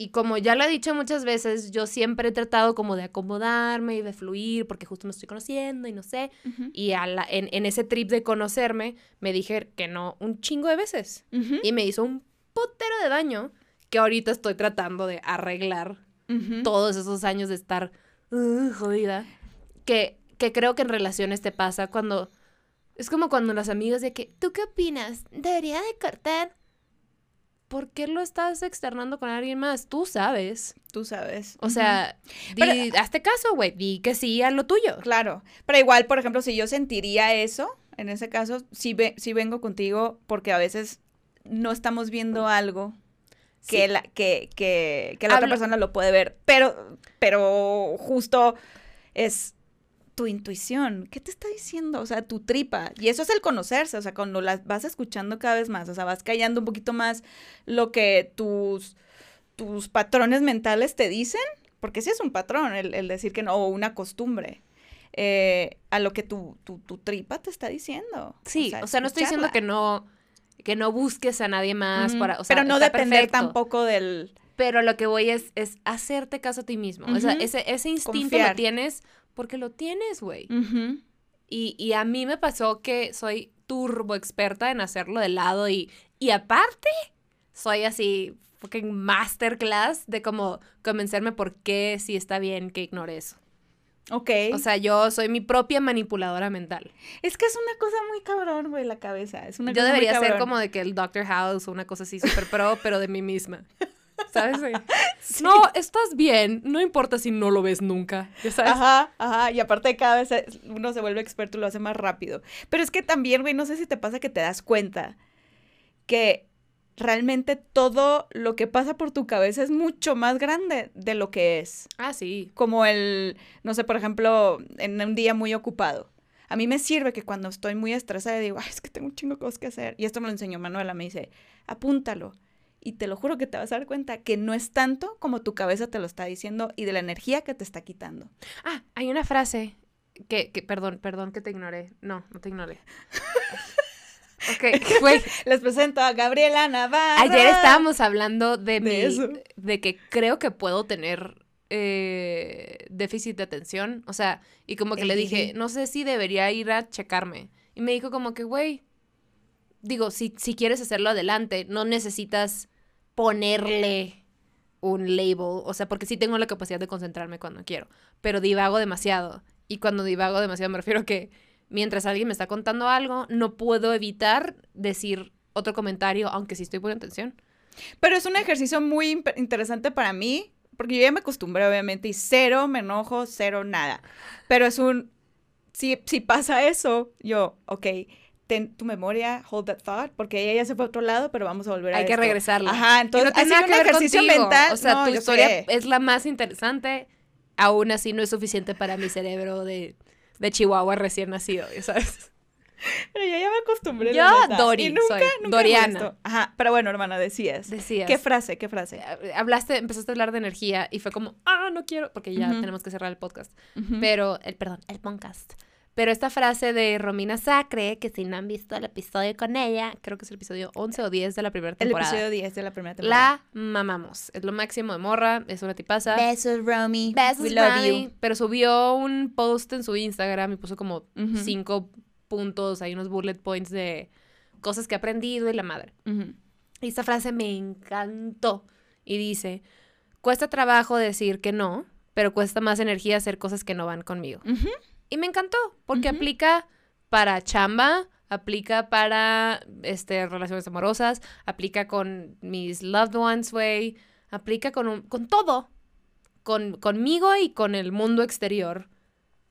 Y como ya lo he dicho muchas veces, yo siempre he tratado como de acomodarme y de fluir porque justo me estoy conociendo y no sé. Y a la, en, en, ese trip de conocerme, me dije que no un chingo de veces. Y me hizo un putero de daño que ahorita estoy tratando de arreglar todos esos años de estar uh, jodida. Que, que creo que en relaciones te pasa cuando... Es como cuando las amigas de que, ¿tú qué opinas? ¿Debería de cortar? ¿Por qué lo estás externando con alguien más? Tú sabes. Tú sabes. O sea, hazte caso, güey. Di que sí a lo tuyo. Claro. Pero igual, por ejemplo, si yo sentiría eso, en ese caso, sí, vengo contigo porque a veces no estamos viendo algo que, la, que, que, que la otra persona lo puede ver. Pero, pero justo es tu intuición, ¿qué te está diciendo? O sea, tu tripa. Y eso es el conocerse, o sea, cuando las vas escuchando cada vez más, o sea, vas callando un poquito más lo que tus, tus patrones mentales te dicen, porque sí es un patrón el, decir que no, o una costumbre. Eh, a lo que tu, tu, tripa te está diciendo. Sí, o sea, no estoy diciendo que no, que no busques a nadie más para, o sea, Pero no depender tampoco del... Pero lo que voy es, es hacerte caso a ti mismo. O sea, ese, ese instinto lo tienes porque lo tienes, güey. y, a mí me pasó que soy turbo experta en hacerlo de lado y, y aparte, soy así fucking masterclass de cómo convencerme por qué sí está bien que ignore eso. Ok. O sea, yo soy mi propia manipuladora mental. Es que es una cosa muy cabrón, güey, la cabeza. Es una yo debería ser como de que el Doctor House o una cosa así súper pro, pero de mí misma. ¿Sabes? No, estás bien, no importa si no lo ves nunca, sabes? Ajá, ajá, y aparte cada vez uno se vuelve experto y lo hace más rápido. Pero es que también, güey, no sé si te pasa que te das cuenta que realmente todo lo que pasa por tu cabeza es mucho más grande de lo que es. Ah, sí. Como el, no sé, por ejemplo, en un día muy ocupado. A mí me sirve que cuando estoy muy estresada digo, Ay, es que tengo un chingo de cosas que hacer. Y esto me lo enseñó Manuela, me dice, apúntalo y te lo juro que te vas a dar cuenta que no es tanto como tu cabeza te lo está diciendo y de la energía que te está quitando. Ah, hay una frase que, que perdón, perdón que te ignoré. No, no te ignoré. ok, güey. Les presento a Gabriela Navarra. Ayer estábamos hablando de, de, de que creo que puedo tener eh, déficit de atención. O sea, y como que le dije, no sé si debería ir a checarme. Y me dijo como que, güey, digo, si, si quieres hacerlo adelante, no necesitas ponerle un label, o sea, porque sí tengo la capacidad de concentrarme cuando quiero, pero divago demasiado. Y cuando divago demasiado me refiero a que mientras alguien me está contando algo, no puedo evitar decir otro comentario, aunque sí estoy poniendo atención. Pero es un ejercicio muy interesante para mí, porque yo ya me acostumbré, obviamente, y cero me enojo, cero nada. Pero es un, si, si pasa eso, yo, ok, ten tu memoria, hold that thought, porque ella ya se fue a otro lado, pero vamos a volver a Hay que regresarla. Ajá, entonces, no tiene un ejercicio mental. O sea, tu historia es la más interesante, aún así no es suficiente para mi cerebro de, de Chihuahua recién nacido, ¿sabes? Pero yo ya me acostumbré. Yo, Dori, nunca, soy. Doriana. Ajá, pero bueno, hermana, decías. Decías. ¿Qué frase, qué frase? Eh, hablaste, empezaste a hablar de energía y fue como, ah, no quiero, porque ya tenemos que cerrar el podcast. Pero, el, perdón, el podcast. Pero esta frase de Romina Sacre, que si no han visto el episodio con ella, creo que es el episodio 11 o 10 de la primera temporada. El episodio 10 de la primera temporada. La mamamos. Es lo máximo de morra, es una tipaza. Besos, Romy. Besos, We love you. Pero subió un post en su Instagram y puso como cinco puntos, hay unos bullet points de cosas que ha aprendido y la madre. Y esta frase me encantó. Y dice, cuesta trabajo decir que no, pero cuesta más energía hacer cosas que no van conmigo. Y me encantó, porque aplica para chamba, aplica para este, relaciones amorosas, aplica con mis loved ones, güey, aplica con, con todo, con, conmigo y con el mundo exterior.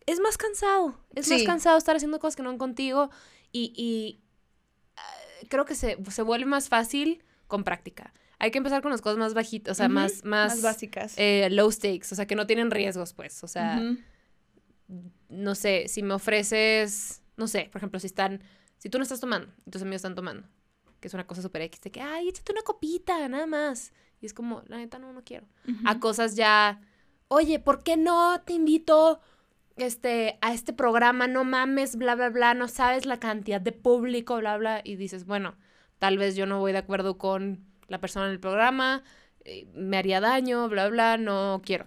Es más cansado, es más cansado estar haciendo cosas que no contigo y, y ah, creo que se, se, vuelve más fácil con práctica. Hay que empezar con las cosas más bajitas, o sea, más, más, básicas. Eh, low stakes, o sea, que no tienen riesgos, pues, o sea no sé, si me ofreces, no sé, por ejemplo, si están, si tú no estás tomando y tus amigos están tomando, que es una cosa súper X, de que, ay, échate una copita, nada más. Y es como, la neta, no, no quiero. A cosas ya oye, ¿por qué no te invito este, a este programa? No mames, bla, bla, bla, no sabes la cantidad de público, bla, bla. Y dices, bueno, tal vez yo no voy de acuerdo con la persona en el programa, eh, me haría daño, bla, bla, no quiero.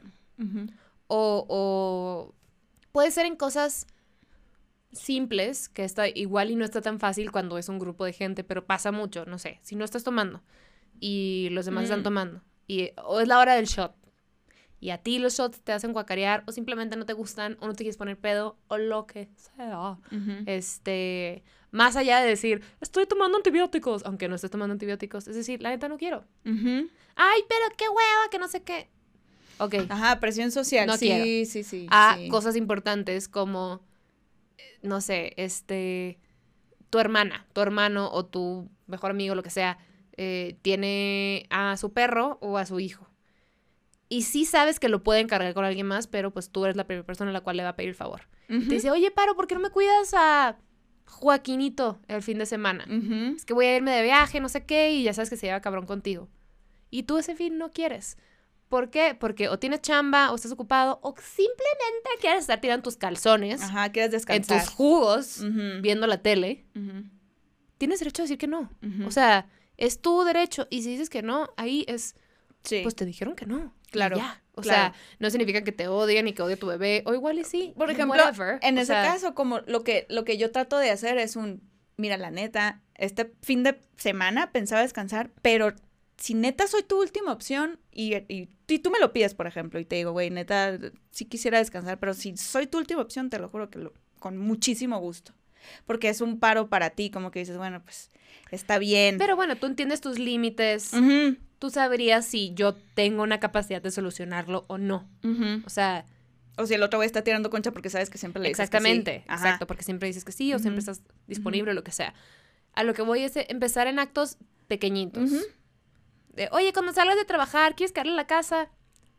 o, o puede ser en cosas simples, que está igual y no está tan fácil cuando es un grupo de gente, pero pasa mucho, no sé, si no estás tomando y los demás están Mm. tomando, y, o es la hora del shot, y a ti los shots te hacen guacarear, o simplemente no te gustan, o no te quieres poner pedo, o lo que sea. Este, más allá de decir, estoy tomando antibióticos, aunque no estés tomando antibióticos, es decir, la neta no quiero. Ay, pero qué hueva, que no sé qué. Ok. Ajá, presión social. No sí, quiero. sí, sí. a sí. cosas importantes como, eh, no sé, este, tu hermana, tu hermano o tu mejor amigo, lo que sea, eh, tiene a su perro o a su hijo. Y sí sabes que lo puede encargar con alguien más, pero pues tú eres la primera persona a la cual le va a pedir el favor. Te dice, oye, Paro, ¿por qué no me cuidas a Joaquinito el fin de semana? Es que voy a irme de viaje, no sé qué, y ya sabes que se lleva cabrón contigo. Y tú ese fin no quieres. ¿Por qué? Porque o tienes chamba, o estás ocupado, o simplemente quieres estar tirando tus calzones Ajá, quieres en descansar. tus jugos, viendo la tele. Tienes derecho a decir que no. O sea, es tu derecho. Y si dices que no, ahí es, Sí. pues te dijeron que no. y Claro, ya. O claro. sea, no significa que te odien ni que odie a tu bebé. O igual y sí. Por ejemplo, whatever. en O ese sea, caso, como lo que, lo que yo trato de hacer es un, mira, la neta, este fin de semana pensaba descansar, pero si neta soy tu última opción y, y, y tú me lo pides, por ejemplo, y te digo, güey, neta, sí quisiera descansar, pero si soy tu última opción, te lo juro que lo, con muchísimo gusto. Porque es un paro para ti, como que dices, bueno, pues está bien. Pero bueno, tú entiendes tus límites. Tú sabrías si yo tengo una capacidad de solucionarlo o no. O sea, O si el otro güey está tirando concha porque sabes que siempre le dices que sí. exactamente. Exacto, porque siempre dices que sí o siempre estás disponible o lo que sea. A lo que voy es eh, empezar en actos pequeñitos. De, oye, cuando salgas de trabajar, ¿quieres quedarle a la casa?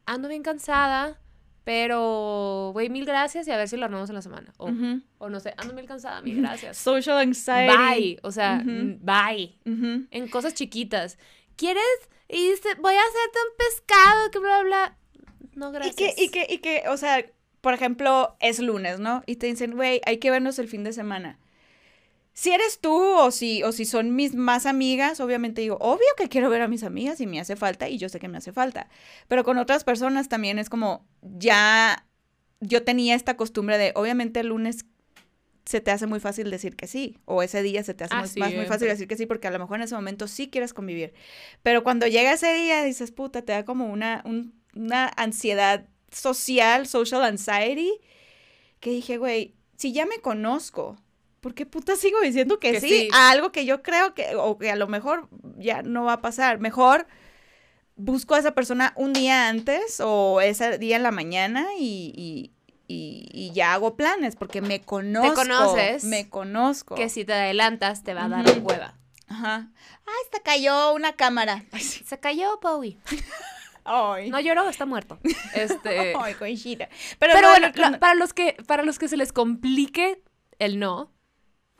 Ando bien cansada, pero, güey, mil gracias y a ver si lo armamos en la semana. O, no sé, ando mil cansada, mil gracias. Social anxiety. Bye. O sea, bye. En cosas chiquitas. ¿Quieres? Y dice, voy a hacerte un pescado, que bla, bla. No, Y gracias. que, y que, y que, o sea, por ejemplo, es lunes, ¿no? Y te dicen, güey, hay que vernos el fin de semana. Si eres tú o si, o si son mis más amigas, obviamente digo, obvio que quiero ver a mis amigas y me hace falta y yo sé que me hace falta. Pero con otras personas también es como, ya, yo tenía esta costumbre de, obviamente el lunes se te hace muy fácil decir que sí, o ese día se te hace Ah, muy, sí, más- muy fácil decir que sí, porque a lo mejor en ese momento sí quieres convivir. Pero cuando llega ese día, dices, puta, te da como una, un- una ansiedad social, social anxiety, que dije, güey, si ya me conozco, ¿por qué puta sigo diciendo que, Que sí, sí. a algo que yo creo que, o que a lo mejor ya no va a pasar? Mejor busco a esa persona un día antes o ese día en la mañana y, y- y- y ya hago planes porque me conozco. conoces Me conozco. Que si te adelantas te va a dar Ujú. hueva. Ajá. Ay, se cayó una cámara. Ay, sí. Se cayó Bowie. Ay. No lloró, está muerto. Este. Ay, coincide. Pero, Pero bueno, para los que para los que se les complique el no,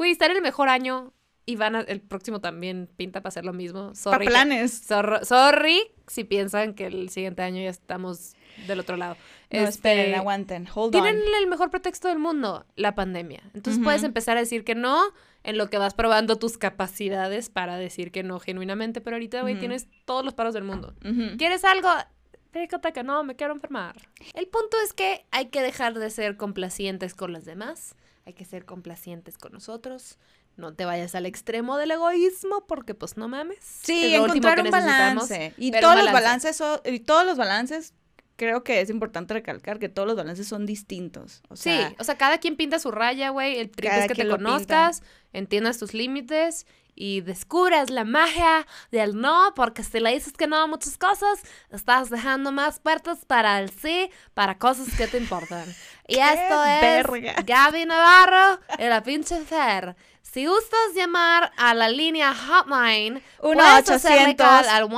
güey, estar en el mejor año y van a, el próximo también pinta para hacer lo mismo. para Sorry. que- planes. sorry si piensan que el siguiente año ya estamos del otro lado. No, Este, esperen, aguanten. Hold Tienen on. el mejor pretexto del mundo, la pandemia. Entonces puedes empezar a decir que no en lo que vas probando tus capacidades para decir que no genuinamente, pero ahorita, güey, tienes todos los paros del mundo. ¿Quieres algo? Que no, me quiero enfermar. El punto es que hay que dejar de ser complacientes con los demás, hay que ser complacientes con nosotros. No te vayas al extremo del egoísmo porque pues no mames. Sí, encontrar un balance. Y todos los balance. balances son, y todos los balances, creo que es importante recalcar que todos los balances son distintos. O sea, sí, o sea, cada quien pinta su raya, güey. El trip es que te pinta. Entiendas tus límites y descubras la magia del no, porque si le dices que no a muchas cosas, estás dejando más puertas para el sí, para cosas que te importan. Y esto es verga! Gaby Navarro y la pinche Fer. Si gustas llamar a la línea hotline, Uno puedes hacerle 800. call al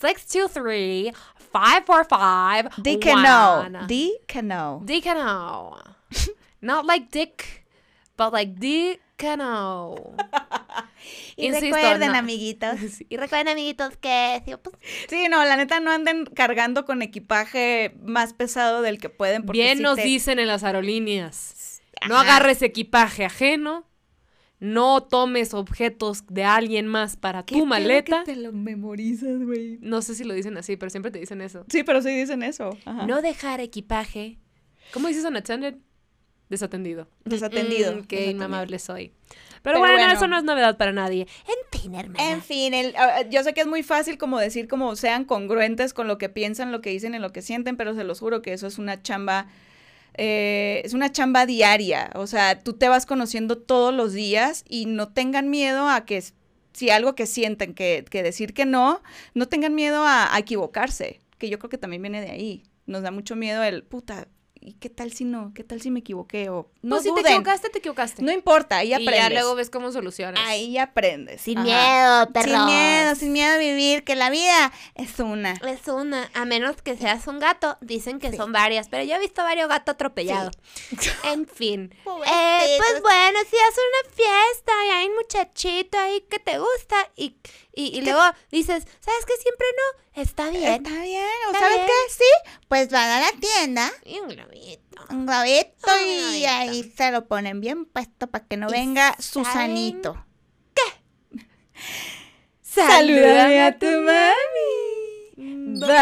1-800-623-545 di que no. Di que no. Di que no. Not like dick, but like di que no. Y Insisto, recuerden, no. amiguitos. Sí. Y recuerden, amiguitos, que sí, pues, Sí, no, la neta no anden cargando con equipaje más pesado del que pueden. Porque Bien nos te- dicen en las aerolíneas. No agarres equipaje ajeno. No tomes objetos de alguien más para ¿Qué tu maleta. que te lo memorizas, güey. No sé si lo dicen así, pero siempre te dicen eso. Sí, pero sí dicen eso. Ajá. No dejar equipaje. ¿Cómo dices unattended? Desatendido. Desatendido. Mm, qué desatendido. inmamable soy. Pero, Pero bueno, bueno. eso no es novedad para nadie. en fin, hermana. En fin, el- ah, yo sé que es muy fácil como decir como sean congruentes con lo que piensan, lo que dicen y lo que sienten, pero se los juro que eso es una chamba, eh, es una chamba diaria. O sea, tú te vas conociendo todos los días y no tengan miedo a que si algo que sienten que, que decir que no, no tengan miedo a, a equivocarse, que yo creo que también viene de ahí. Nos da mucho miedo el, puta, ¿y qué tal si no? ¿Qué tal si me equivoqué? O no No, si te equivocaste, te equivocaste. No importa, ahí y aprendes. ya luego ves cómo solucionas. Ahí aprendes. Sin Ajá. miedo, perros. Sin miedo, sin miedo a vivir, que la vida es una. Es una, a menos que seas un gato, dicen que son varias, pero yo he visto varios gatos atropellados. En fin. Eh, pues bueno, si haces una fiesta y hay un muchachito ahí que te gusta y, y, y luego dices, ¿sabes qué? Siempre no, está bien. Está bien, ¿o Está sabes bien. qué? Sí, pues van a la tienda, Y un globito. un globito Un y globito. ahí se lo ponen bien puesto para que no ¿Y venga Susanito. Salúdame a tu mami. Bye.